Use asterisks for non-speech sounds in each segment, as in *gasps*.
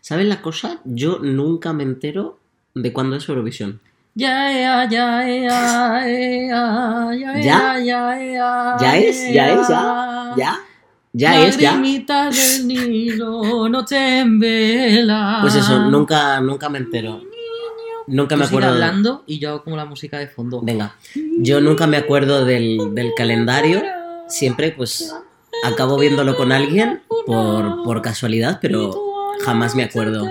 ¿Sabes la cosa? Yo nunca me entero de cuándo es Eurovisión. Ya, ya, ya, ya, ya, ya, ¿Ya? ya, ya, ¿Ya es? ¿Ya es? ¿Ya? ¿Ya? ¿Ya es? ¿Ya? Del Nilo, noche en vela. Pues eso, nunca, nunca me entero. Nunca me acuerdo. hablando y yo hago como la música de fondo. Venga, yo nunca me acuerdo del, del calendario. Siempre, pues, acabo viéndolo con alguien por, por casualidad, pero jamás me acuerdo.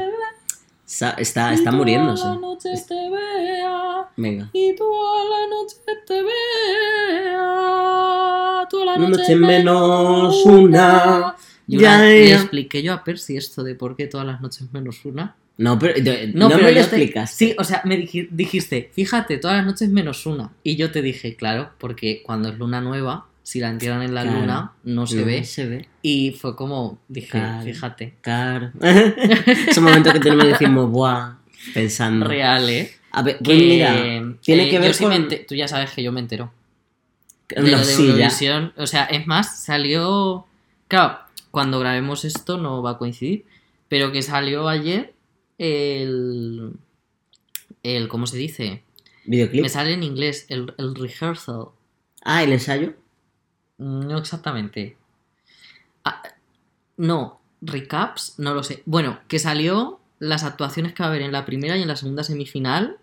Sa- Está, está muriéndose. Venga. Y tú a la noche te vea, tú a la noche, noche menos una. Yo Ya, la- le ya. expliqué yo a Percy esto de por qué todas las noches menos una. No, pero de- no, pero me lo explicas. Sí, o sea, me dij- dijiste, fíjate, todas las noches menos una. Y yo te dije, claro, porque cuando es luna nueva, si la entierran en la Claro. luna, no se ve. Se ve. Y fue como, dije, fíjate. Claro. *laughs* es un momento que tenemos y decimos, buah, pensando. Real, ¿eh? A ver, pues Que, mira, tiene eh, que ver sí con. me ente- Tú ya sabes que yo me entero. de No, lo de sí, ya. Eurovisión. O sea, es más, salió. Claro, cuando grabemos esto no va a coincidir. Pero que salió ayer el. el ¿Cómo se dice? Videoclip. Me sale en inglés, el, el rehearsal. Ah, el ensayo. No exactamente. Ah, no, recaps, no lo sé. Bueno, que salió las actuaciones que va a haber en la primera y en la segunda semifinal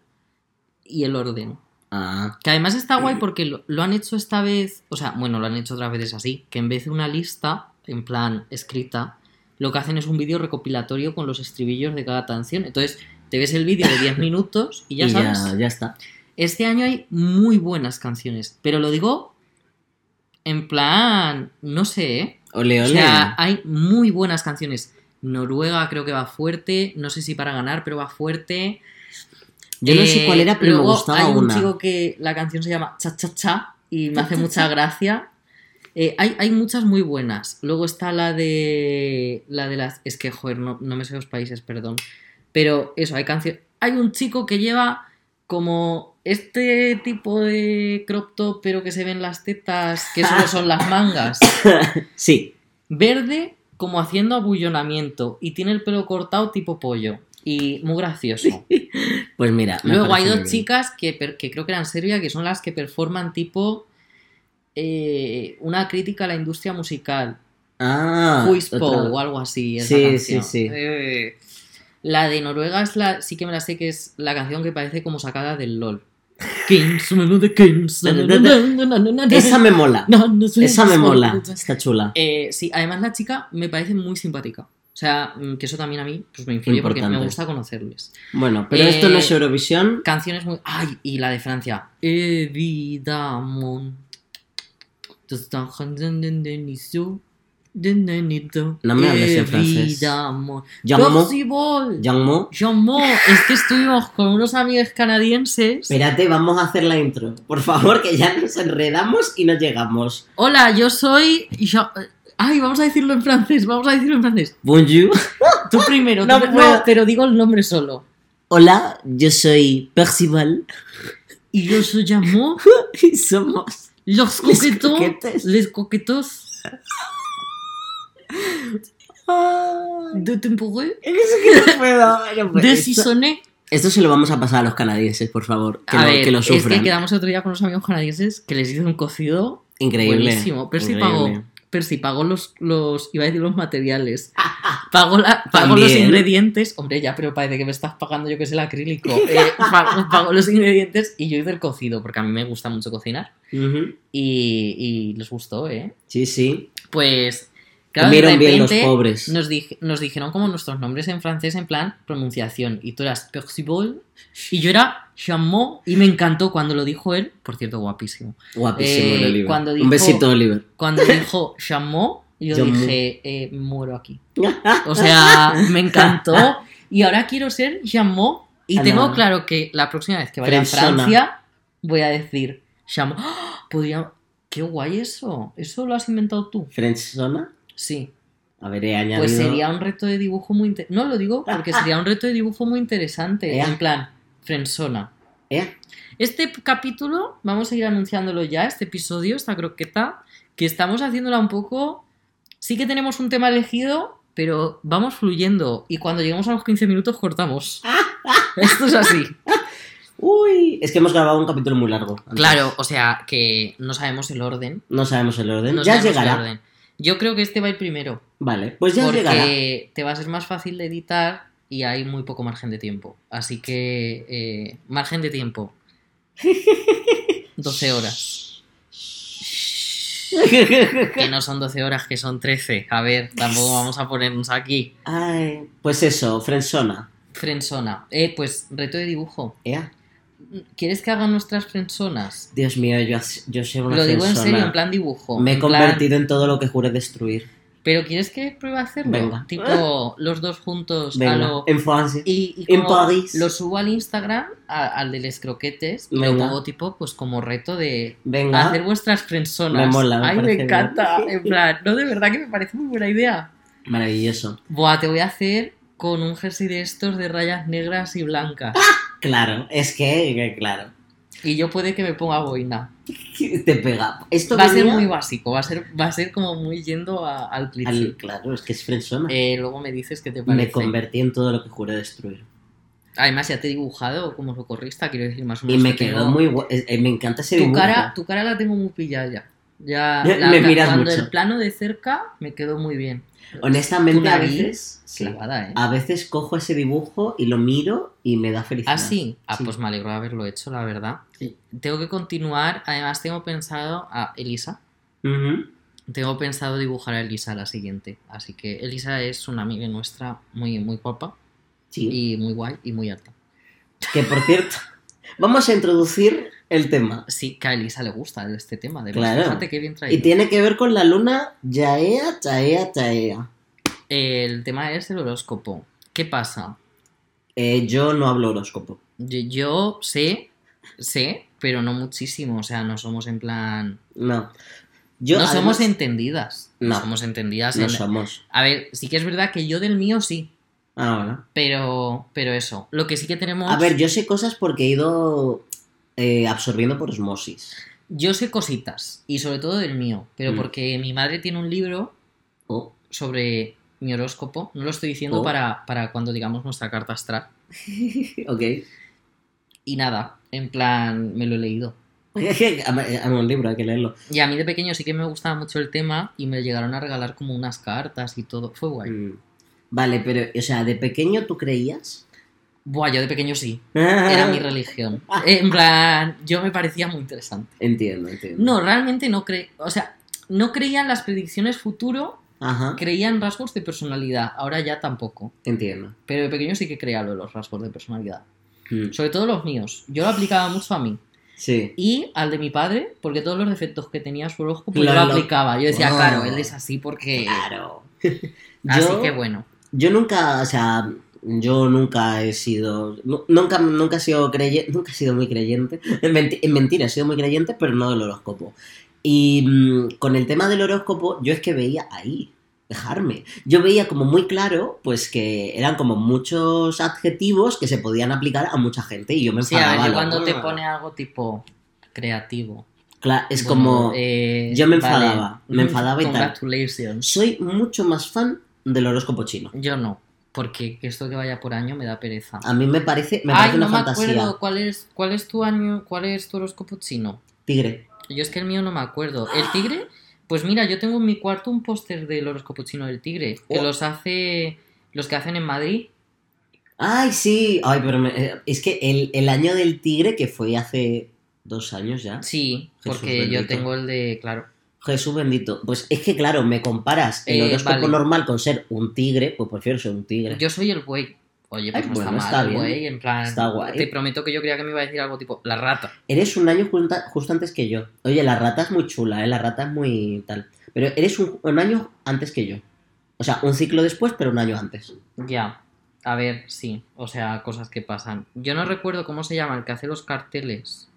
y el orden. Ah, Que además está guay porque lo, lo han hecho esta vez, o sea, bueno, lo han hecho otras veces así, que en vez de una lista, en plan escrita, lo que hacen es un vídeo recopilatorio con los estribillos de cada canción. Entonces, te ves el vídeo de 10 *laughs* minutos y ya y sabes. ya, ya está. Este año hay muy buenas canciones, pero lo digo en plan, no sé, ¿eh? Ole, O ole. sea, hay muy buenas canciones. Noruega creo que va fuerte, no sé si para ganar, pero va fuerte. Yo no sé Eh, cuál era, pero me luego gustaba hay un una. chico que la canción se llama Cha Cha Cha y me hace mucha *laughs* gracia. Eh, hay, hay muchas muy buenas. Luego está la de. La de las. Es que, joder, no, no me sé los países, perdón. Pero eso, hay canciones. Hay un chico que lleva como este tipo de crop top, pero que se ven las tetas, que solo son las *laughs* mangas. Sí, Verde, como haciendo abullonamiento. Y tiene el pelo cortado tipo pollo. Y muy gracioso. *laughs* pues mira. Luego hay dos chicas que, que creo que eran Serbia, que son las que performan tipo eh, una crítica a la industria musical. Ah, Huispo o algo así. esa Sí, canción. sí, sí. Eh, la de Noruega es la, sí que me la sé que es la canción que parece como sacada del LOL. Kings, de Kings. Esa me mola. Esa me mola. Está chula. Eh, sí, además la chica me parece muy simpática. O sea, mm, que eso también a mí pues, me influye porque me Importante. gusta conocerles. Bueno, pero Eh, esto no es Eurovisión. Canciones muy. ¡Ay! Y la de Francia. Évidemment. No me hables en francés. Jean-Mo. Jean-Mo. Es que estuvimos con unos amigos canadienses. Espérate, vamos a hacer la intro. Por favor, que ya nos enredamos y no llegamos. Hola, yo soy. Jean- Ay, vamos a decirlo en francés. Vamos a decirlo en francés. Bonjour. Tú primero. *laughs* No tú- no, puedo. pero digo el nombre solo. Hola, yo soy Percival. Y yo soy Jean-Mo. *laughs* Y somos. Los Les coquetos. Les coquetos. De temporé. *laughs* Es que no puedo, no puedo. De Esto, se lo vamos a pasar a los canadienses, por favor. Que, A lo, ver, que lo es que quedamos otro día con unos amigos canadienses que les hice un cocido Increíble. buenísimo. Percy increíble. pagó, Percy pagó los, los, iba a decir los materiales. *laughs* Pagó, la, pagó los ingredientes. Hombre, ya, pero parece que me estás pagando yo que es el acrílico. *laughs* Eh, pagó, pagó los ingredientes y yo hice el cocido, porque a mí me gusta mucho cocinar. Y, y les gustó, ¿eh? Sí, sí. Pues, claro, de Comieron bien los pobres. Nos, dij- nos dijeron como nuestros nombres en francés en plan pronunciación. Y tú eras Percival y yo era Chamot. Y me encantó cuando lo dijo él. Por cierto, guapísimo. Guapísimo, Eh, Oliver. cuando dijo- Un besito, Oliver. Cuando dijo Chamot, yo dije, eh, muero aquí. *laughs* O sea, me encantó. Y ahora quiero ser Chamot. Y Ah, tengo no. claro que la próxima vez que vaya a Frenzona. Francia voy a decir Chamot. ¡Ah! *gasps* Podría... Qué guay eso. ¿Eso lo has inventado tú? French Zona. Sí. A ver, he añadido. Pues sería un reto de dibujo muy interesante. No lo digo porque sería un reto de dibujo muy interesante. *laughs* En plan, Frensona. ¿Eh? Este capítulo, vamos a ir anunciándolo ya, este episodio, esta croqueta, que estamos haciéndola un poco Sí que tenemos un tema elegido, pero vamos fluyendo. Y cuando lleguemos a los 15 minutos cortamos. *laughs* Esto es así. Uy, es que hemos grabado un capítulo muy largo. antes. Claro, o sea que no sabemos el orden. No sabemos el orden. No ya sabemos el llegará. orden. Yo creo que este va a ir primero. Vale, pues ya llegará. porque te va a ser más fácil de editar y hay muy poco margen de tiempo. Así que, eh, margen de tiempo. *laughs* 12 horas. Que no son 12 horas, que son 13. A ver, tampoco vamos a ponernos aquí. Ay, pues eso, Frensona. Frensona. Eh, pues reto de dibujo. Ea. ¿Quieres que haga nuestras frensonas? Dios mío, yo, yo soy una Lo digo en frensona. serio, en plan dibujo. Me he en plan- convertido en todo lo que juré destruir. Pero ¿quieres que pruebe a hacerlo? Venga. Tipo, los dos juntos a Venga, lo... en Francia. Y, y En París. lo subo al Instagram, a- al de les croquetes, y lo Venga. pongo tipo, pues como reto de Venga. hacer vuestras frensonas. Me mola, me Ay, me encanta. bien. *laughs* En plan, no, de verdad que me parece muy buena idea. Maravilloso. Buah, te voy a hacer con un jersey de estos de rayas negras y blancas. *laughs* Claro, es que, que claro. Y yo puede que me ponga boina. *laughs* Te pega. Esto Va a ser muy básico, va a ser, va a ser como muy yendo a- al cliché. Claro, es que es Frensona. Eh, luego me dices qué te parece. Me convertí en todo lo que juré destruir. Además, ya te he dibujado como socorrista, quiero decir, más o Y menos. me que quedó tengo- muy guay. Me encanta ese tu dibujo. cara, tu cara la tengo muy pillada ya. Ya, Me- la- me la- miras cuando mucho. el plano de cerca me quedó muy bien. Honestamente, a veces, sí, Clavada, ¿eh? a veces cojo ese dibujo y lo miro y me da felicidad. Ah, sí. Ah, Sí. pues me alegro de haberlo hecho, la verdad. Sí. Tengo que continuar. Además, tengo pensado a Elisa. Tengo pensado dibujar a Elisa la siguiente. Así que Elisa es una amiga nuestra muy, muy guapa Sí. y muy guay y muy alta. Que por cierto, *laughs* vamos a introducir el tema. Sí, que a Elisa le gusta este tema. De Claro. Fíjate qué bien traído. Y tiene que ver con la luna Yaea, Chaea, Chaea. El tema es el horóscopo. ¿Qué pasa? Eh, yo no hablo horóscopo. Yo, yo sé, sé, pero no muchísimo. O sea, no somos en plan. No. Yo, no somos entendidas. No, No. somos entendidas. No en- somos. A ver, sí que es verdad que yo del mío sí. Ah, bueno. Pero, pero eso. Lo que sí que tenemos. A ver, yo sé cosas porque he ido eh, absorbiendo por osmosis. Yo sé cositas. Y sobre todo del mío. Pero Mm. porque mi madre tiene un libro Oh, sobre mi horóscopo. No lo estoy diciendo Oh. para, para cuando digamos nuestra carta astral. *laughs* *laughs* ok. Y nada, en plan, me lo he leído. *laughs* Amo un libro, hay que leerlo. Y a mí de pequeño sí que me gustaba mucho el tema y me llegaron a regalar como unas cartas y todo. Fue guay. Mm. Vale, pero, o sea, ¿de pequeño tú creías? Buah, yo de pequeño sí. Era mi religión. En plan, yo me parecía muy interesante. Entiendo, entiendo. No, realmente no creía. O sea, no creía en las predicciones futuro, Ajá, creía en rasgos de personalidad. Ahora ya tampoco. entiendo. Pero de pequeño sí que creía lo de los rasgos de personalidad. Mm. Sobre todo los míos. Yo lo aplicaba mucho a mí. Sí. Y al de mi padre, porque todos los defectos que tenía su horóscopo yo Lo- aplicaba. Yo decía, Oh. claro, él es así porque. Claro. *laughs* Así Yo- que bueno. Yo nunca, o sea, yo nunca he sido, nu- nunca, nunca he sido creyente, *laughs* nunca he sido muy creyente. En, menti- en mentira, he sido muy creyente, pero no del horóscopo. Y mm, con el tema del horóscopo, yo es que veía ahí, dejarme. Yo veía como muy claro, pues que eran como muchos adjetivos que se podían aplicar a mucha gente y yo me Sí, a enfadaba. ver, loco. cuando te pone algo tipo creativo. Cla- es Bueno, como, eh, yo me vale, enfadaba, me enfadaba y tal. Soy mucho más fan del horóscopo chino. Yo no, porque esto que vaya por año me da pereza. A mí me parece, me Ay, parece no una me fantasía. acuerdo cuál es, cuál es tu año, cuál es tu horóscopo chino. Tigre. Yo es que el mío no me acuerdo. ¿El tigre? Pues mira, yo tengo en mi cuarto un póster del horóscopo chino del tigre, que Oh. los hace los que hacen en Madrid. Ay, sí. Ay, pero me- eh, es que el, el año del tigre, que fue hace dos años ya. Sí, Jesús porque yo tengo el de, claro. Jesús bendito. Pues es que, claro, me comparas el Eh, horóscopo vale. normal con ser un tigre, pues prefiero ser un tigre. Yo soy el buey. Oye, pues Ay, no bueno, está está mal, bien. buey, en plan. Está guay. Te prometo que yo creía que me iba a decir algo tipo la rata. Eres un año justo antes que yo. Oye, la rata es muy chula, ¿eh? La rata es muy tal. Pero eres un, un año antes que yo. O sea, un ciclo después, pero un año antes. Ya. A ver, sí. O sea, cosas que pasan. Yo no recuerdo cómo se llama el que hace los carteles.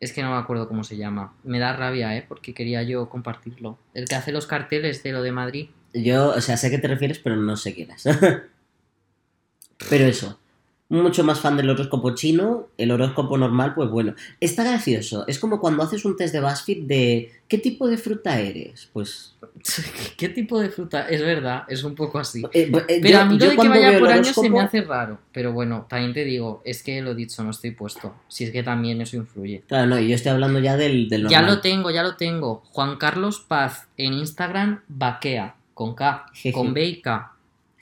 Es que no me acuerdo cómo se llama. Me da rabia, ¿eh? Porque quería yo compartirlo. El que hace los carteles de lo de Madrid. Yo, o sea, sé a qué te refieres, pero no sé quién es. *laughs* pero eso. Mucho más fan del horóscopo chino, el horóscopo normal, pues bueno. Está gracioso. Es como cuando haces un test de BuzzFeed de ¿qué tipo de fruta eres? Pues. *laughs* ¿Qué tipo de fruta? Es verdad, es un poco así. eh, eh, Pero yo- a mí lo de que vaya por años se me hace raro. Pero bueno, también te digo, es que lo dicho, no estoy puesto. Si es que también eso influye. Claro, no, yo estoy hablando ya del, del Ya normal. lo tengo, ya lo tengo. Juan Carlos Paz en Instagram, Baquea, con K, Jeje. con B y K.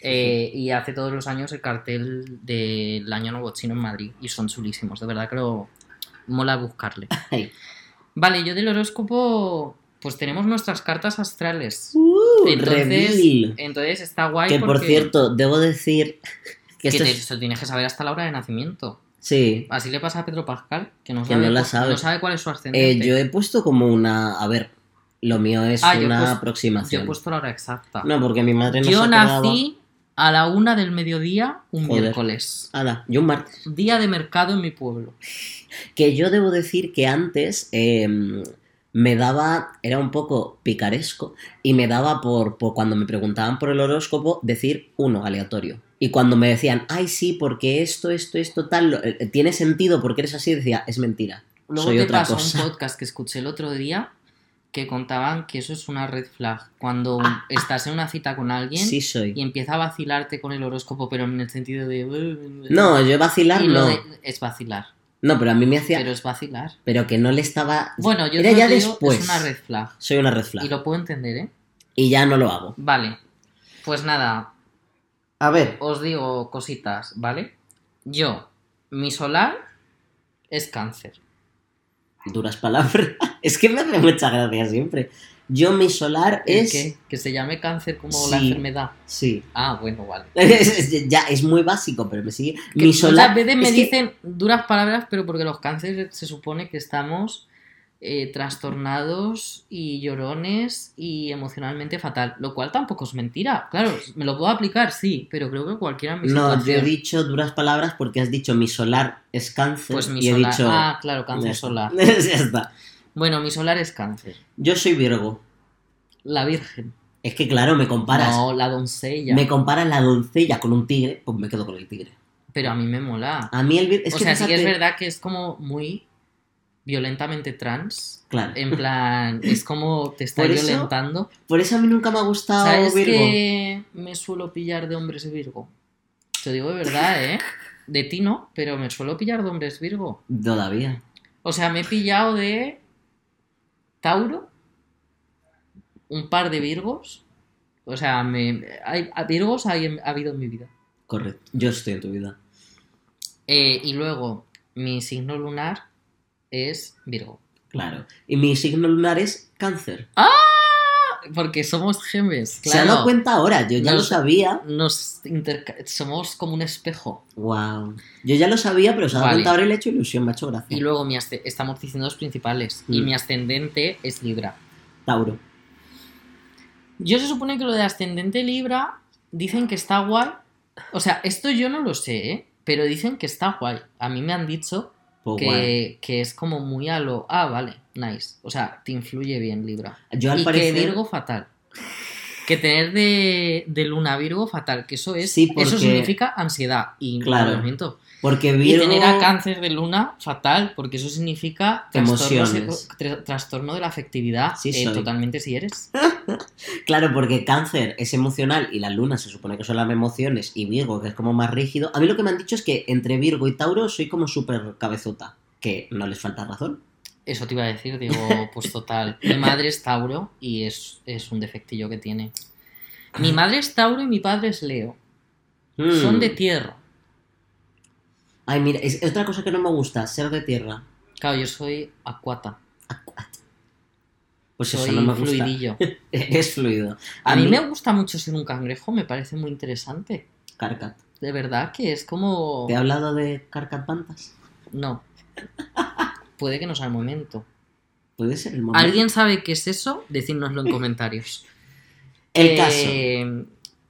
Eh, y hace todos los años el cartel del Año Nuevo Chino en Madrid. Y son chulísimos, de verdad que lo mola buscarle. *laughs* Ay. Vale, yo del horóscopo, pues tenemos nuestras cartas astrales. Uh, Entonces, entonces está guay. Que por porque- cierto, debo decir *laughs* que que esto es... eso tienes que saber hasta la hora de nacimiento. Sí, Así le pasa a Pedro Pascal, que no Que sabe, no la sabe. no sabe cuál es su Eh, ascendente. yo he puesto como una... A ver, lo mío es Ah, yo una puesto- Yo aproximación. he puesto la hora exacta. No, porque mi madre no yo se nací a la una del mediodía un Joder. miércoles. Yo un martes. Día de mercado en mi pueblo. *laughs* Que yo debo decir que antes eh, me daba, era un poco picaresco, y me daba por, por cuando me preguntaban por el horóscopo decir uno aleatorio. Y cuando me decían, ay sí, porque esto, esto, esto, tal, lo- eh, tiene sentido porque eres así, decía, es mentira. Luego Soy te otra cosa. un podcast que escuché el otro día que contaban que eso es una red flag. Cuando estás en una cita con alguien Ah. Sí soy. y empieza a vacilarte con el horóscopo, pero en el sentido de... No, yo vacilar Y no. es vacilar. No, pero a mí me hacía... Pero Pero, es vacilar. que no le estaba... Bueno, yo Era ya digo, después. es una red flag. Soy una red flag. Y lo puedo entender, ¿eh? Y ya no lo hago. Vale. Pues nada, A ver. os digo cositas, ¿vale? Yo, mi solar es cáncer. Duras palabras. *laughs* es que me hace mucha gracia siempre. Yo mi solar ¿El es... qué? Que se llame cáncer como la enfermedad. Sí. Ah, bueno, vale. *laughs* ya, es muy básico, pero me sigue. Que Mi solar. Muchas veces me es que- dicen duras palabras, pero porque los cánceres se supone que estamos eh, trastornados y llorones y emocionalmente fatal, lo cual tampoco es mentira. Claro, me lo puedo aplicar, sí, pero creo que cualquiera mi No, yo he dicho duras palabras porque has dicho mi solar es cáncer. Pues mi y he solar. dicho. Ah, claro, cáncer solar. *laughs* ya está. Bueno, mi solar es cáncer. Yo soy Virgo. La Virgen. Es que claro, me comparas. No, la doncella. Me comparas la doncella con un tigre, pues me quedo con el tigre. Pero a mí me mola. A mí el Virgo. Es o que sea, sí que es verdad que es como muy violentamente trans. Claro. En plan, *laughs* es como te está Por eso, violentando. Por eso a mí nunca me ha gustado ¿Sabes Virgo. que me suelo pillar de hombres Virgo? Te digo de verdad, ¿eh? De ti no, pero me suelo pillar de hombres Virgo. Todavía. O sea, me he pillado de Tauro, un par de Virgos. O sea, me, hay, Virgos hay- ha habido en mi vida. Correcto. Yo estoy en tu vida. Eh, y luego, mi signo lunar es Virgo. Claro. Y mi signo lunar es cáncer. Porque somos gemes, Se ha dado cuenta ahora, yo ya lo sabía. Nos somos como un espejo. Wow. Yo ya lo sabía, pero se ha dado Vale. cuenta ahora y le he hecho ilusión, me ha hecho gracia. Y luego mi estamos diciendo los principales. Y Mm. mi ascendente es Libra. Tauro. Yo se supone que lo de ascendente Libra dicen que está guay. O sea, esto yo no lo sé, ¿eh? Pero dicen que está guay. A mí me han dicho Pues que, que es como muy a lo. Ah, vale, nice. O sea, te influye bien Libra. Yo al y parecer. que Virgo fatal. Que tener de, de Luna Virgo fatal, que eso es. Sí, Eso significa ansiedad y Claro. Porque Y Virgo. tener a cáncer de luna, fatal, porque eso significa Emociones. tra- trastorno de la afectividad. Sí eh, totalmente si eres. *laughs* Claro, porque cáncer es emocional y la luna se supone que son las emociones y Virgo, que es como más rígido. A mí lo que me han dicho es que entre Virgo y Tauro soy como súper cabezota. Que no les falta razón. Eso te iba a decir, digo, pues total. Mi madre es Tauro y es, es un defectillo que tiene. Mi madre es Tauro y mi padre es Leo. Mm. Son de tierra. Ay, mira, es otra cosa que no me gusta, ser de tierra. Claro, yo soy acuata. Pues soy eso no me gusta. fluidillo. *laughs* es fluido. A mí me gusta mucho ser un cangrejo, me parece muy interesante. Carcat. De verdad que es como... ¿Te he hablado de Carcat Pantas? No. *laughs* Puede que no sea el momento. Puede ser el momento. ¿Alguien sabe qué es eso? Decídnoslo en comentarios. El caso.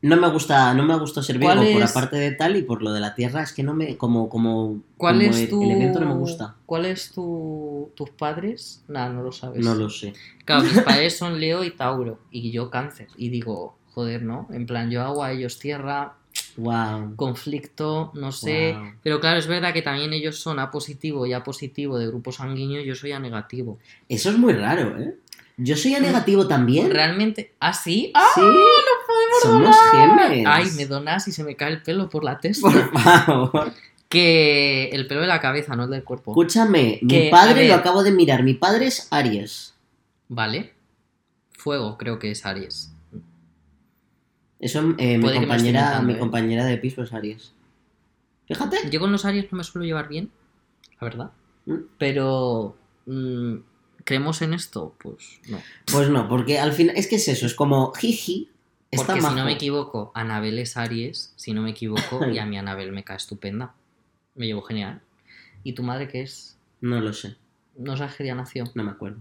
No me gusta, no me gusta ser Virgo ¿Cuál por es- aparte de tal y por lo de la tierra, es que no me, como, como, ¿Cuál como es tu... elemento no me gusta. ¿Cuál es tu... tus padres? Nada, no lo sabes. No lo sé. Claro, mis *laughs* padres son Leo y Tauro. Y yo cáncer. Y digo, joder, ¿no? En plan, yo agua, ellos tierra. Wow. conflicto, no sé. Wow. Pero claro, es verdad que también ellos son A positivo y A positivo de grupo sanguíneo yo soy A negativo. Eso es muy raro, ¿eh? Yo soy A negativo también. Realmente, ¿ah, sí? ¡Ah! Sí. Podemos Somos donar! gemes. Ay, me donas y se me cae el pelo por la testa. Por favor. Que el pelo de la cabeza, no el del cuerpo. Escúchame, mi Que, padre ver. lo acabo de mirar. Mi padre es Aries. Vale. Fuego, creo que es Aries. Eso, eh, mi, compañera, mi ¿eh? compañera de piso es Aries. Fíjate. Yo con los Aries no me suelo llevar bien, la verdad. Mm. Pero. mm, ¿Creemos en esto? Pues no. Pues no, porque al final es que es eso, es como jiji. Está Porque si no me equivoco, Anabel es Aries, si no me equivoco, *laughs* y a mi Anabel me cae estupenda. Me llevo genial. ¿Y tu madre qué es? No lo sé, No sabes qué día nació. no me acuerdo.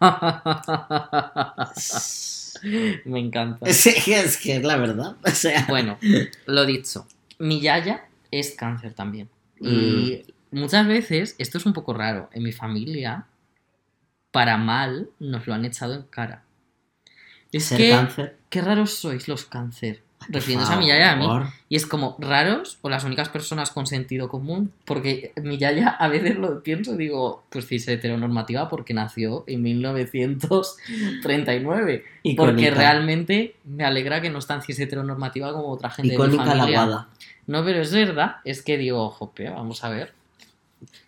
*laughs* me encanta. *laughs* Sí, es que es la verdad. O sea, Bueno, lo dicho. Mi yaya es cáncer también. Y Mm. muchas veces, esto es un poco raro, en mi familia, para mal, nos lo han echado en cara. Es ser que, cáncer. qué raros sois los cáncer. Refiriéndose a mi yaya y a mí. Y es como, raros o las únicas personas con sentido común. Porque mi yaya a veces lo pienso y digo, pues sí, es heteronormativa porque nació en 1939. Porque Icónica. realmente me alegra que no es tan cis heteronormativa como otra gente de mi Icónica la familia. guada. No, pero es verdad. Es que digo, jope, vamos a ver.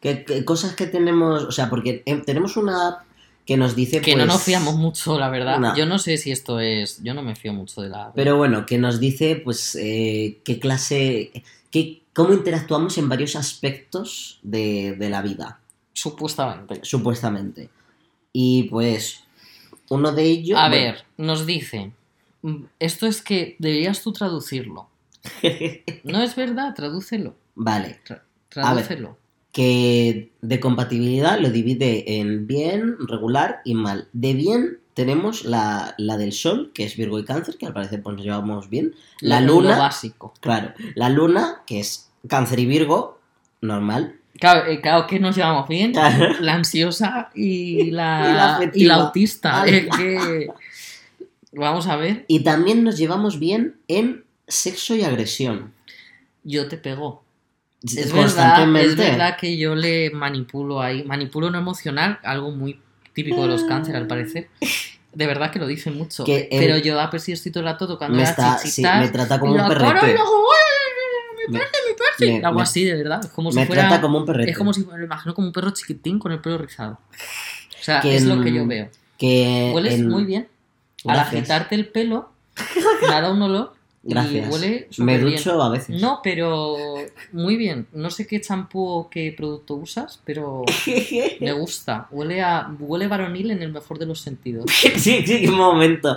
¿Qué, qué cosas que tenemos? O sea, porque eh, tenemos una app que nos dice Que no pues, nos fiamos mucho, la verdad. No. Yo no sé si esto es... Yo no me fío mucho de la... Pero bueno, que nos dice pues eh, qué clase, qué, cómo interactuamos en varios aspectos de, de la vida, Supuestamente. supuestamente. Y pues uno de ellos... A bueno, ver, nos dice... mm, Esto es que deberías tú traducirlo. *laughs* No es verdad, tradúcelo. vale, Tra- tradúcelo. Que de compatibilidad lo divide en bien, regular y mal. De bien tenemos la, la del sol, que es Virgo y Cáncer, que al parecer pues nos llevamos bien. La Lo- luna, Lo básico. claro, la luna, que es Cáncer y Virgo, normal. Claro, eh, claro que nos llevamos bien. Claro. La ansiosa y *laughs* la, Y la afectiva. y la autista. Es que... Vamos a ver. Y también nos llevamos bien en sexo y agresión. Yo te pego. Es verdad, Constantemente. es verdad que yo le manipulo ahí. Manipulo no emocional, algo muy típico de los cáncer al parecer. De verdad que lo dicen mucho. Que Pero yo a si estoy todo el rato tocando me, las está, sí, me trata como un perrete. y luego, "Uy, Me- me me parece". me- Algo así, de verdad. Es como si Me fuera. trata como un perrete. Es como si me lo imagino como un perro chiquitín con el pelo rizado. O sea, Que es lo en- que yo veo. que Hueles en- muy bien. Al Gracias. agitarte el pelo, *laughs* me dado un olor. Gracias. Y huele Me súper bien. ducho a veces. No, pero muy bien. No sé qué champú o qué producto usas, pero *laughs* me gusta. Huele a huele varonil en el mejor de los sentidos. *laughs* sí, sí, un momento.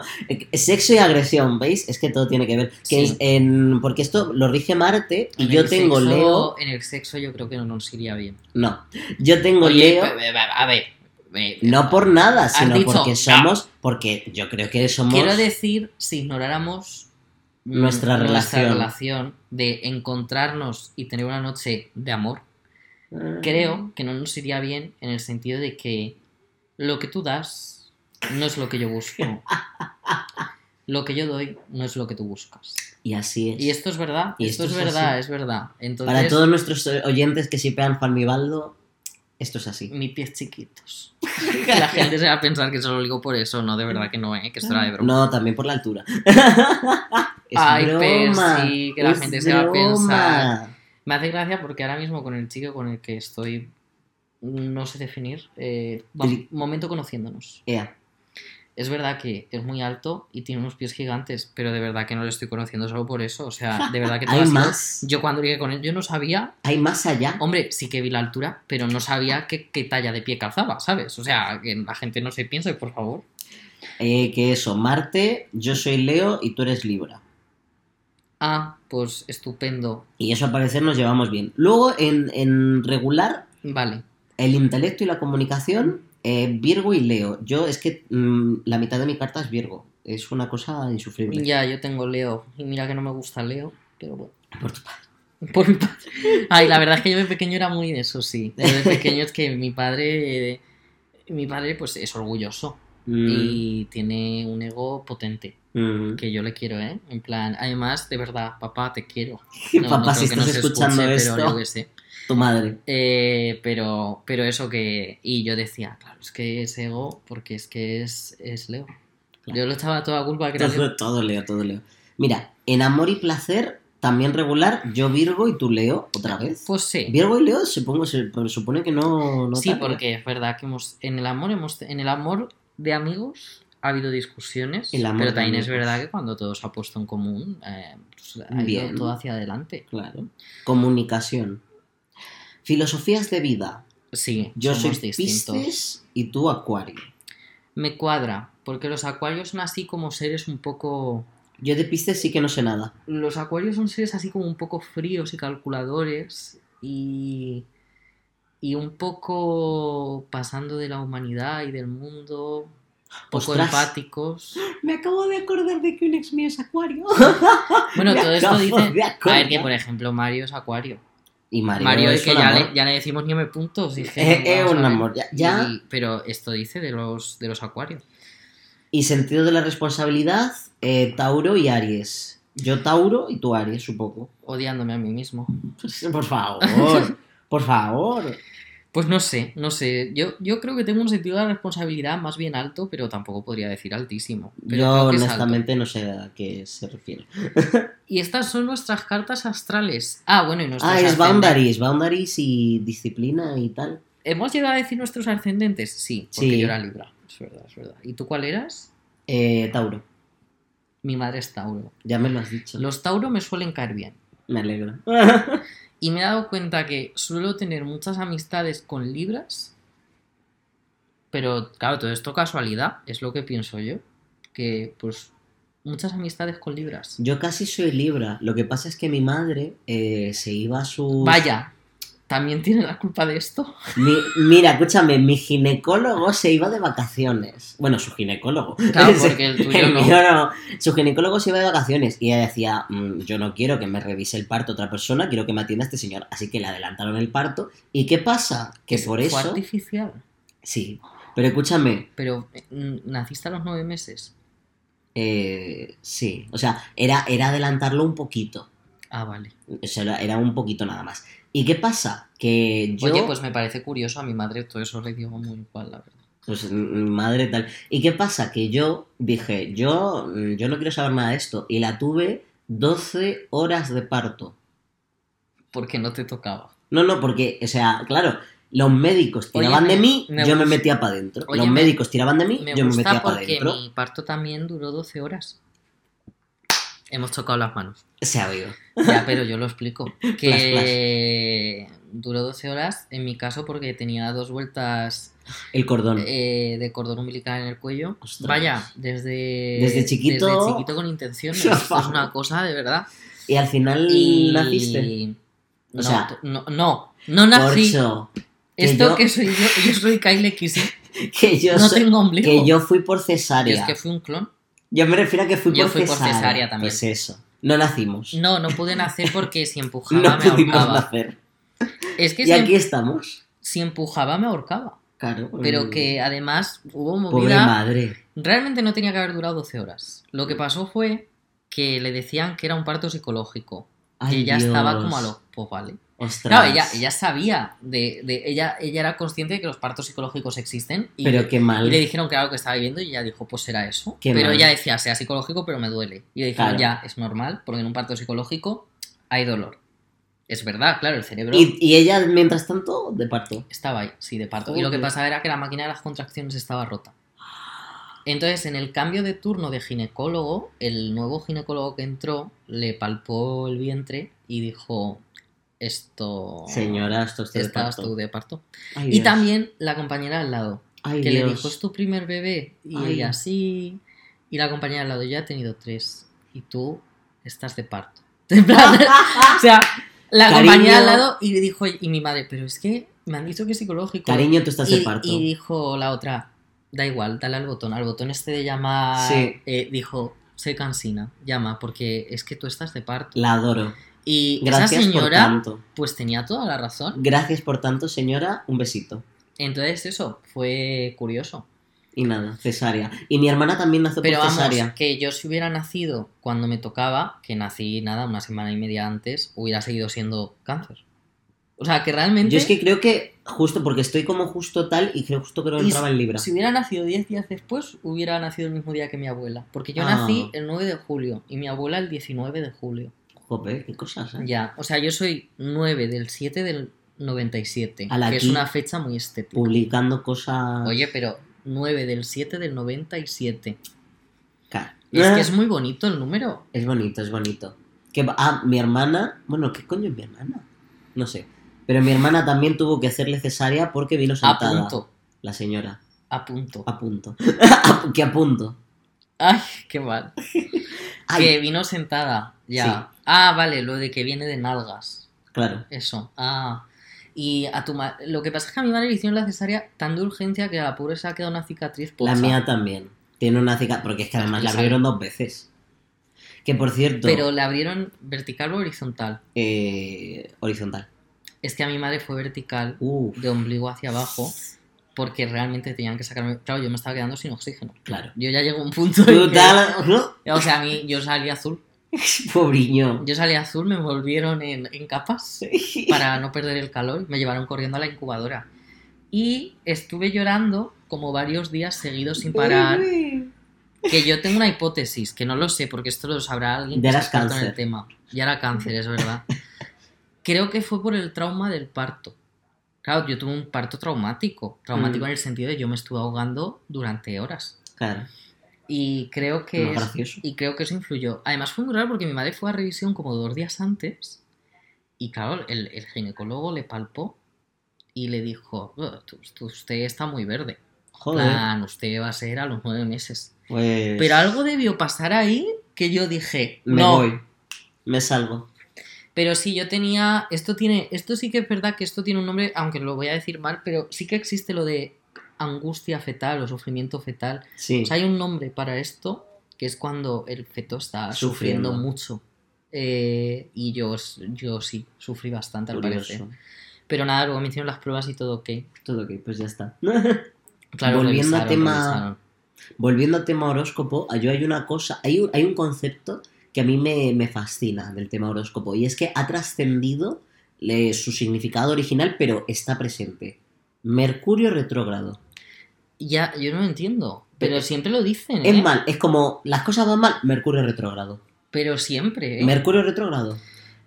Sexo y agresión, ¿veis? Es que todo tiene que ver. Que Sí. es en, porque esto lo rige Marte y En yo tengo sexo- Leo. En el sexo yo creo que no nos iría bien. No. Yo tengo Oye, Leo. a ver. No por nada, sino dicho, porque somos. Porque yo creo que somos. Quiero decir, si ignoráramos Nuestra relación. relación de encontrarnos y tener una noche de amor, creo que no nos iría bien en el sentido de que lo que tú das no es lo que yo busco. *laughs* Lo que yo doy no es lo que tú buscas. Y así es. Y esto es verdad, Y esto, esto es es verdad, es verdad. Entonces, Para todos nuestros oyentes que sipean Juan Mibaldo, esto es así. mis pies chiquitos. *laughs* la gente se va a pensar que solo lo digo por eso, no, de verdad que no, ¿eh? que esto era de broma. No, también por la altura. *laughs* es Ay, broma. Percy, que la gente se va a pensar. Me hace gracia porque ahora mismo con el chico con el que estoy, no sé definir, eh, vamos, momento conociéndonos. Ea. Es verdad que es muy alto y tiene unos pies gigantes, pero de verdad que no lo estoy conociendo solo por eso. O sea, *laughs* de verdad que todo Hay ha sido- más. Yo cuando llegué con él, yo no sabía. Hay más allá. Hombre, sí que vi la altura, pero no sabía qué, qué talla de pie calzaba, ¿sabes? O sea, que la gente no se piense, por favor. Eh, que eso, Marte, yo soy Leo y tú eres Libra. Ah, pues estupendo. Y eso al parecer nos llevamos bien. Luego, en, en regular, Vale. el intelecto y la comunicación, eh, Virgo y Leo. Yo es que mm, la mitad de mi carta es Virgo. Es una cosa insufrible. Ya, yo tengo Leo. Y mira que no me gusta Leo, pero bueno. Por tu padre. Por mi padre. Ay, la verdad es que yo de pequeño era muy de eso, sí. Yo de pequeño es que mi padre. eh, mi padre, pues, es orgulloso. Mm, Y tiene un ego potente. Mm. que yo le quiero, ¿eh? En plan, además, de verdad, papá, te quiero. *laughs* Papá, si creo estás escuchando escuche, esto. Pero yo qué sé. Tu madre. Eh, pero, pero eso que. Y yo decía, claro, es que es ego porque es que es, es Leo. Claro. Yo le echaba toda culpa que era Leo. Todo, todo Leo, todo Leo. Mira, en amor y placer, también regular, yo Virgo y tú Leo, otra vez. Pues sí. Virgo y Leo supongo, se supone que no, no sí, ¿eh? porque es verdad que hemos. En el amor hemos. En el amor de amigos ha habido discusiones. Pero también es amigos. verdad que cuando todo se ha puesto en común, eh, pues ha ido todo hacia adelante. Claro. Comunicación. Filosofías de vida. Sí, Yo soy distintos. Y tú Acuario. Me cuadra, porque los acuarios son así como seres un poco... Yo de Piscis sí que no sé nada. Los acuarios son seres así como un poco fríos y calculadores y... y un poco pasando de la humanidad y del mundo, poco Ostras. empáticos. Me acabo de acordar de que un ex mío es Acuario. *laughs* Bueno, Me todo esto dice... A ver, que por ejemplo Mario es acuario. Y Mario, Mario, es es que ya le, ya le decimos ni me puntos. dije, Eh, eh, un amor, ya- ya. Y- pero esto dice de los, de los acuarios. Y sentido de la responsabilidad, eh, Tauro y Aries. Yo Tauro y tú Aries, supongo. Odiándome a mí mismo. *laughs* Por favor, por favor. Pues no sé, no sé. Yo, yo creo que tengo un sentido de la responsabilidad más bien alto, pero tampoco podría decir altísimo. Pero Yo honestamente no sé a qué se refiere. *laughs* Y estas son nuestras cartas astrales. Ah, bueno, y nuestros Ah, es boundaries, boundaries y disciplina y tal. ¿Hemos llegado a decir nuestros ascendentes? Sí, porque Sí. yo era Libra. Es verdad, es verdad. ¿Y tú cuál eras? Eh, Tauro, Mi madre es Tauro. ya me lo has dicho. Los Tauro me suelen caer bien. Me alegro. *laughs* Y me he dado cuenta que suelo tener muchas amistades con Libras. Pero claro, todo esto casualidad, es lo que pienso yo. Que pues muchas amistades con Libras. Yo casi soy Libra. Lo que pasa es que mi madre eh, se iba a su. Vaya, ¿también tiene la culpa de esto? Mi- mira, escúchame, mi ginecólogo se iba de vacaciones. Bueno, su ginecólogo. Claro, *laughs* porque el tuyo El no. no. Su ginecólogo se iba de vacaciones y ella decía, "Mm, yo no quiero que me revise el parto otra persona, quiero que me atienda este señor. Así que le adelantaron el parto. ¿Y qué pasa? Que por Fue eso... artificial. Sí. Pero escúchame, Pero mm, naciste a los nueve meses. eh, sí. O sea, era, era adelantarlo un poquito. Ah, vale. O sea, era, era un poquito nada más. ¿Y qué pasa? Que yo... Oye, pues me parece curioso. A mi madre todo eso le dio muy igual, la verdad. Pues mm, madre tal. ¿Y qué pasa? Que yo dije, yo, mm, yo no quiero saber nada de esto. Y la tuve 12 horas de parto. Porque no te tocaba. No, no, porque, o sea, claro, los médicos Oye, tiraban de mí, me yo me metía para adentro. Los me- médicos tiraban de mí, Me yo me metía para adentro. mi parto también duró 12 horas. Hemos tocado las manos. Se ha oído. *laughs* Ya, pero yo lo explico. Que duró 12 horas, en mi caso, porque tenía dos vueltas El cordón. eh, de cordón umbilical en el cuello. Ostras. Vaya, desde, Desde chiquito- desde chiquito con intenciones. *laughs* Esto es una cosa de verdad. y al final Y... naciste. No, O sea- no, no, no nací. Corcho, que Esto yo- que soy yo, yo soy Kyle Kissy. *laughs* que yo, No soy- tengo ombligo. que yo fui por cesárea. es que fui un clon. Yo me refiero a que fui Yo por, fui por cesárea. cesárea también. Pues eso. No nacimos. No, no pude nacer porque si *laughs* empujaba No me pudimos ahorcaba. nacer. Es que Y si, aquí estamos. si empujaba me ahorcaba. Claro. Pero mm, que además hubo Pobre movida. madre. Realmente no tenía que haber durado 12 horas. Lo que pasó fue que le decían que era un parto psicológico. Ay, que ella estaba como a los. Pues vale. Ostras. Claro, ella, ella sabía de, de- ella, ella era consciente de que los partos psicológicos existen. Y, Pero qué mal. y le dijeron que era lo que estaba viviendo y ella dijo, pues será eso. Qué pero mal. ella decía, sea psicológico, pero me duele. Y le dijeron, Claro. ya, es normal, porque en un parto psicológico hay dolor. Es verdad, claro, el cerebro Y, y ella, mientras tanto, de parto. estaba ahí, sí, de parto. Y lo que pasaba era que la máquina de las contracciones estaba rota. Entonces, en el cambio de turno de ginecólogo, el nuevo ginecólogo que entró le palpó el vientre y dijo, esto... Señora, esto está de Estabas parto. tú de parto. Ay, Y Dios. también la compañera al lado, Ay, que le dijo, es tu primer bebé. Y Ay. ella, sí. Y la compañera al lado, ya he tenido tres. Y tú estás de parto. *laughs* O sea, la Cariño. compañera al lado y dijo, y mi madre, pero es que me han dicho que es psicológico. Cariño, tú estás y, de parto. y dijo la otra, da igual, dale al botón. Al botón este de llamar, Sí. eh, dijo, soy cansina, llama, porque es que tú estás de parto. La adoro. Y Gracias esa por señora, tanto. pues tenía toda la razón. Gracias por tanto, señora. Un besito. Entonces eso, fue curioso. Y nada, cesárea. Y mi hermana también nació Pero por vamos, cesárea. que yo si hubiera nacido cuando me tocaba, que nací nada, una semana y media antes, hubiera seguido siendo cáncer. O sea, que realmente... Yo es que creo que justo porque estoy como justo tal y creo justo que no Y entraba en Libra. Si hubiera nacido 10 días después, hubiera nacido el mismo día que mi abuela. Porque yo Ah. nací el 9 de julio y mi abuela el 19 de julio. Jope, qué cosas, ¿eh? Ya, o sea, yo soy 9 del 7 del 97, Ala, que es una fecha muy estética. Publicando cosas. Oye, pero 9 del 7 del 97. Claro. Es que es muy bonito el número. Es bonito, es bonito. Que, ah, mi hermana. Bueno, ¿qué coño es mi hermana? No sé. Pero mi hermana también tuvo que hacerle cesárea porque vino A sentada. punto, La señora. a punto. A punto. *laughs* que a punto. Ay, qué mal. Ay, Que vino sentada, ya. Sí. Ah, vale, lo de que viene de nalgas. claro. Eso. Ah. Y a tu ma- Lo que pasa es que a mi madre le hicieron la cesárea tan de urgencia que a la pobre se ha quedado una cicatriz pocha. La mía también. Tiene una cicatriz. Porque es que además la abrieron dos veces. Que por cierto. Pero le abrieron vertical o horizontal. eh, horizontal. Es que a mi madre fue vertical, Uf, de ombligo hacia abajo, porque realmente tenían que sacarme. Claro, yo me estaba quedando sin oxígeno. claro. Yo ya llego a un punto. en Tú que- tal- ¿no? O sea, a mí yo salí azul. *laughs* Pobriño. Yo salí azul, me envolvieron en, en capas para no perder el calor. Me llevaron corriendo a la incubadora. Y estuve llorando como varios días seguidos sin parar. Que yo tengo una hipótesis, que no lo sé, porque esto lo sabrá alguien que Ya es eras experto en el tema. Ya era cáncer, es verdad. Creo que fue por el trauma del parto. Claro, yo tuve un parto traumático. Traumático Mm. en el sentido de yo me estuve ahogando durante horas. Claro. Y creo que No, es- gracioso. y creo que eso influyó. Además fue muy raro porque mi madre fue a revisión como dos días antes y claro, el, el ginecólogo le palpó y le dijo, "Oh, tú- tú- usted está muy verde. Joder. Plan, usted va a ser a los nueve meses. Pues. Pero algo debió pasar ahí que yo dije, Me no. voy. Me salgo. Pero sí, yo tenía, esto tiene, esto sí que es verdad que esto tiene un nombre, aunque lo voy a decir mal, pero sí que existe lo de angustia fetal o sufrimiento fetal. Sí. O sea, hay un nombre para esto, que es cuando el feto está sufriendo, Sufriendo. mucho. Eh, y yo, yo sí, sufrí bastante al Curioso. parecer. Pero nada, luego me hicieron las pruebas y todo ok. Todo ok, pues ya está. *laughs* Claro, Volviendo a tema- revisaron. Volviendo al tema horóscopo, yo hay una cosa, hay un, hay un concepto que a mí me, me fascina del tema horóscopo y es que ha trascendido eh, su significado original, pero está presente. Mercurio retrógrado. Ya, yo no lo entiendo. Pero siempre lo dicen, ¿eh? Es mal, es como las cosas van mal, Mercurio retrógrado. Pero siempre, ¿eh? Mercurio retrógrado.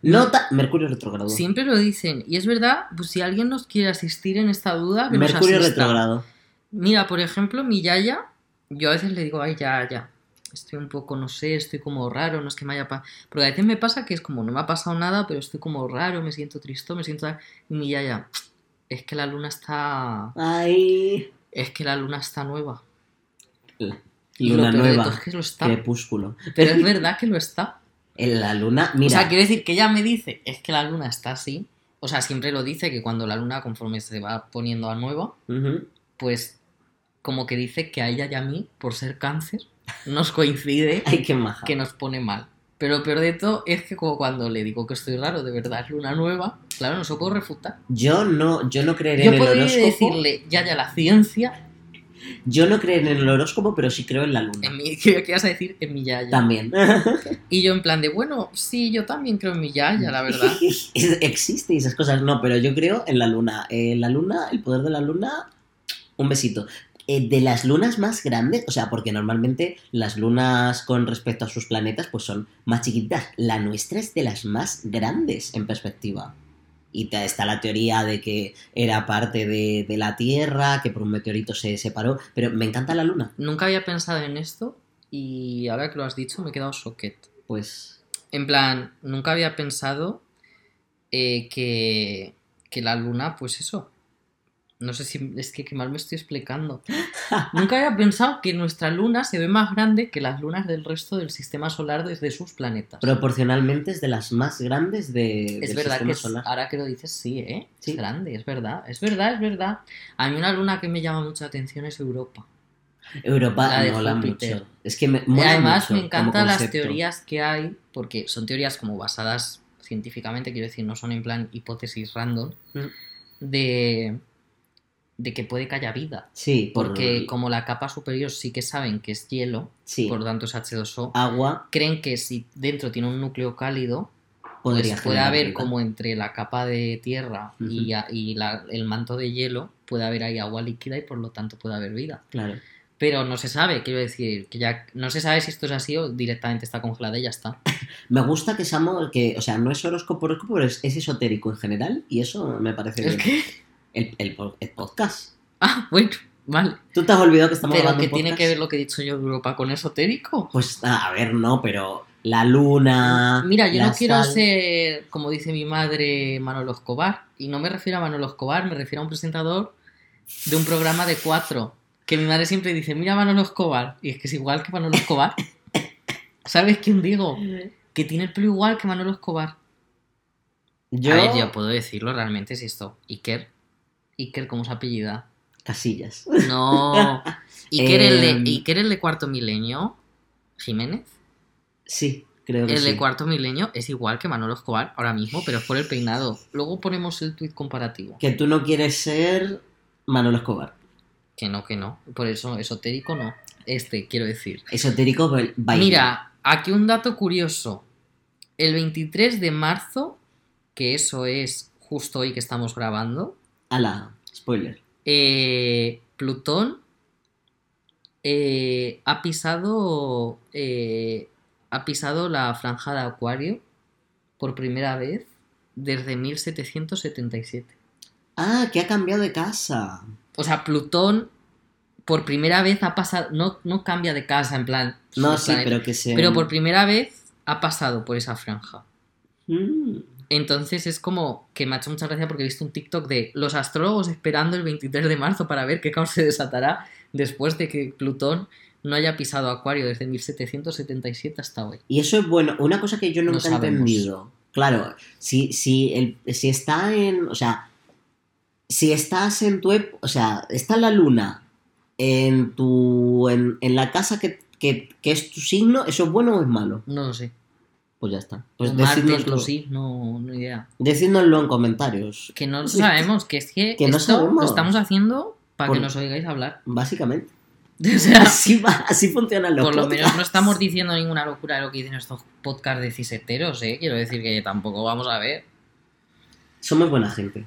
Nota, Mercurio retrógrado. Siempre lo dicen. Y es verdad, pues si alguien nos quiere asistir en esta duda, que nos Mercurio asista. retrógrado. Mira, por ejemplo, mi yaya, yo a veces le digo, ay, ya, ya, estoy un poco, no sé, estoy como raro, no es que me haya pasado. Porque a veces me pasa que es como, no me ha pasado nada, pero estoy como raro, me siento triste, me siento... Y mi yaya, es que la luna está... Ay. Es que la luna está nueva. Y Luna lo nueva. es que lo está. Crepúsculo. Pero es *laughs* verdad que lo está. En la luna, O mira. sea, quiero decir que ella me dice, es que la luna está así. O sea, siempre lo dice que cuando la luna, conforme se va poniendo a nueva, Ujú. pues como que dice que a ella y a mí, por ser cáncer, nos coincide *laughs* Ay, qué maja. que nos pone mal. Pero lo peor de todo es que como cuando le digo que estoy raro, de verdad es luna nueva, claro, no se puedo refutar. Yo no, yo no creeré Yo en el podría horóscopo. decirle, ya, ya, la ciencia, Yo no creo en el horóscopo, pero sí creo en la luna. en mi, *laughs* ¿qué vas a decir? En mi yaya. También. *laughs* Y yo en plan de, bueno, sí, yo también creo en mi yaya, la verdad. *laughs* Es- Existe y esas cosas, no, pero yo creo en la luna. Eh, la luna, el poder de la luna, un besito. Eh, de las lunas más grandes, o sea, porque normalmente las lunas con respecto a sus planetas pues son más chiquitas. La nuestra es de las más grandes en perspectiva. Y está la teoría de que era parte de, de la Tierra, que por un meteorito se separó, pero me encanta la luna. Nunca había pensado en esto y ahora que lo has dicho me he quedado soquet. Pues En plan, nunca había pensado eh, que, que la luna, pues eso. No sé si es que qué mal me estoy explicando. *laughs* nunca había pensado que nuestra luna se ve más grande que las lunas del resto del sistema solar desde sus planetas. proporcionalmente es de las más grandes de, es del verdad sistema que es- solar. ahora que lo dices, sí, ¿eh? Sí. Es grande, es verdad. Es verdad, es verdad. A mí una luna que me llama mucha atención es Europa. Europa de mola Júpiter. mucho. Es que me mola además mucho me encantan las teorías que hay, porque son teorías como basadas científicamente, quiero decir, no son en plan hipótesis random, Mm. de de que puede que haya vida. Sí, por Porque como la capa superior sí que saben que es hielo, sí, por lo tanto es H2O, agua creen que si dentro tiene un núcleo cálido, podría pues puede generar haber vida. como entre la capa de tierra y, la- el manto de hielo, puede haber ahí agua líquida y por lo tanto puede haber vida. Claro. Pero no se sabe, quiero decir, que ya no se sabe si esto es así o directamente está congelada y ya está. *laughs* Me gusta que seamos, que, o sea, no es horóscopo, horóscopo, pero es, es esotérico en general y eso me parece ¿Es bien. que? El, el po- el podcast. Ah, bueno, vale. ¿Tú te has olvidado que estamos Pero grabando que un tiene podcast? que ver lo que he dicho yo de Europa con esotérico. Pues a ver, no, pero la luna. Mira, yo no quiero ser, como dice mi madre, Manolo Escobar. Y no me refiero a Manolo Escobar, me refiero a un presentador de un programa de cuatro. Que mi madre siempre dice, mira Manolo Escobar. Y es que es igual que Manolo Escobar. *laughs* ¿Sabes quién digo? Que tiene el pelo igual que Manolo Escobar. Yo. A ver, yo puedo decirlo realmente es esto. Iker. Iker, ¿cómo se apellida? Casillas. No. *laughs* Iker, el Em. de, Iker, el de cuarto milenio. Jiménez. Sí, creo que El sí. de cuarto milenio es igual que Manolo Escobar ahora mismo, pero es por el peinado. Luego ponemos el tweet comparativo. Que tú no quieres ser Manolo Escobar. Que no, que no. Por eso, esotérico no. Este, quiero decir. Esotérico bail- baile. Mira, aquí un dato curioso. El 23 de marzo, que eso es justo hoy que estamos grabando, Ala, spoiler. eh, Plutón eh, ha pisado eh, ha pisado la franja de Acuario por primera vez desde 1777. Ah, que ha cambiado de casa. O sea, Plutón por primera vez ha pasado, no, no cambia de casa en plan. No, sí, planeta, pero que se. pero por primera vez ha pasado por esa franja. Mm. Entonces es como que me ha hecho mucha gracia porque he visto un TikTok de los astrólogos esperando el 23 de marzo para ver qué caos se desatará después de que Plutón no haya pisado Acuario desde 1777 hasta hoy. Y eso es bueno. Una cosa que yo No nunca he sabemos. entendido. Claro, si, si, el, si está en. O sea, si estás en tu. O sea, está la luna en tu. en, en la casa que, que, que es tu signo, ¿eso es bueno o es malo? No lo sé. Pues ya está. Pues sí, no, no idea. decídnoslo en comentarios. Que no lo sabemos, que es que, Que no esto sabemos. lo estamos haciendo para Por- que nos oigáis hablar. Básicamente. *laughs* O sea, Así, va, así funcionan los por lo menos no estamos diciendo ninguna locura de lo que dicen estos podcasts de ciseteros, ¿eh? Quiero decir que tampoco vamos a ver. Somos buena gente,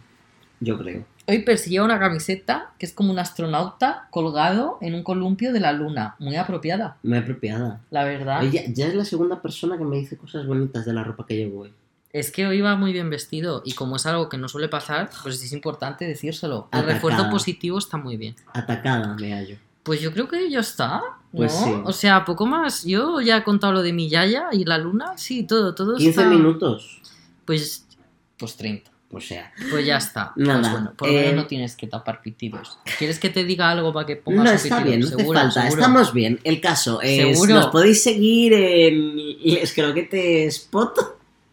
yo creo. Hoy persiguió una camiseta que es como un astronauta colgado en un columpio de la luna. Muy apropiada, Muy apropiada. la verdad. Oye, ya, ya es la segunda persona que me dice cosas bonitas de la ropa que llevo hoy. Es que hoy va muy bien vestido y como es algo que no suele pasar, pues es importante decírselo. El Atacada. refuerzo positivo está muy bien. Atacada, me hallo. Pues yo creo que ya está, ¿no? Pues sí. O sea, poco más. Yo ya he contado lo de mi yaya y la luna. Sí, todo, todo 15 está... minutos. Pues, pues 30. O sea, Pues ya está. Nada, Pues bueno, por lo menos eh, no tienes que tapar pitidos. ¿Quieres que te diga algo para que pongas no está pitido? bien, no hace falta. seguro. Estamos bien. El caso es. Seguro. Nos podéis seguir en Les Croquetes Pot.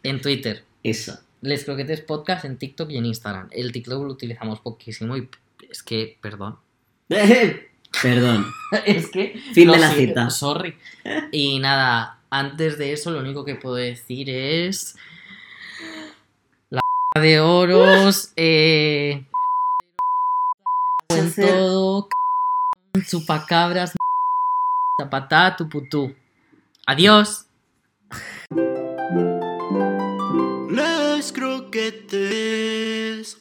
En Twitter. Eso. Les Croquetes Podcast en TikTok y en Instagram. El TikTok lo utilizamos poquísimo y es que, perdón. *laughs* Perdón. *laughs* es que. Fin de la cita. Sorry. Y nada, antes de eso, lo único que puedo decir es. De oros. *laughs* Eh. Hacer- todo. Chupacabras. Zapatá, tuputú. Adiós. Les croquetes.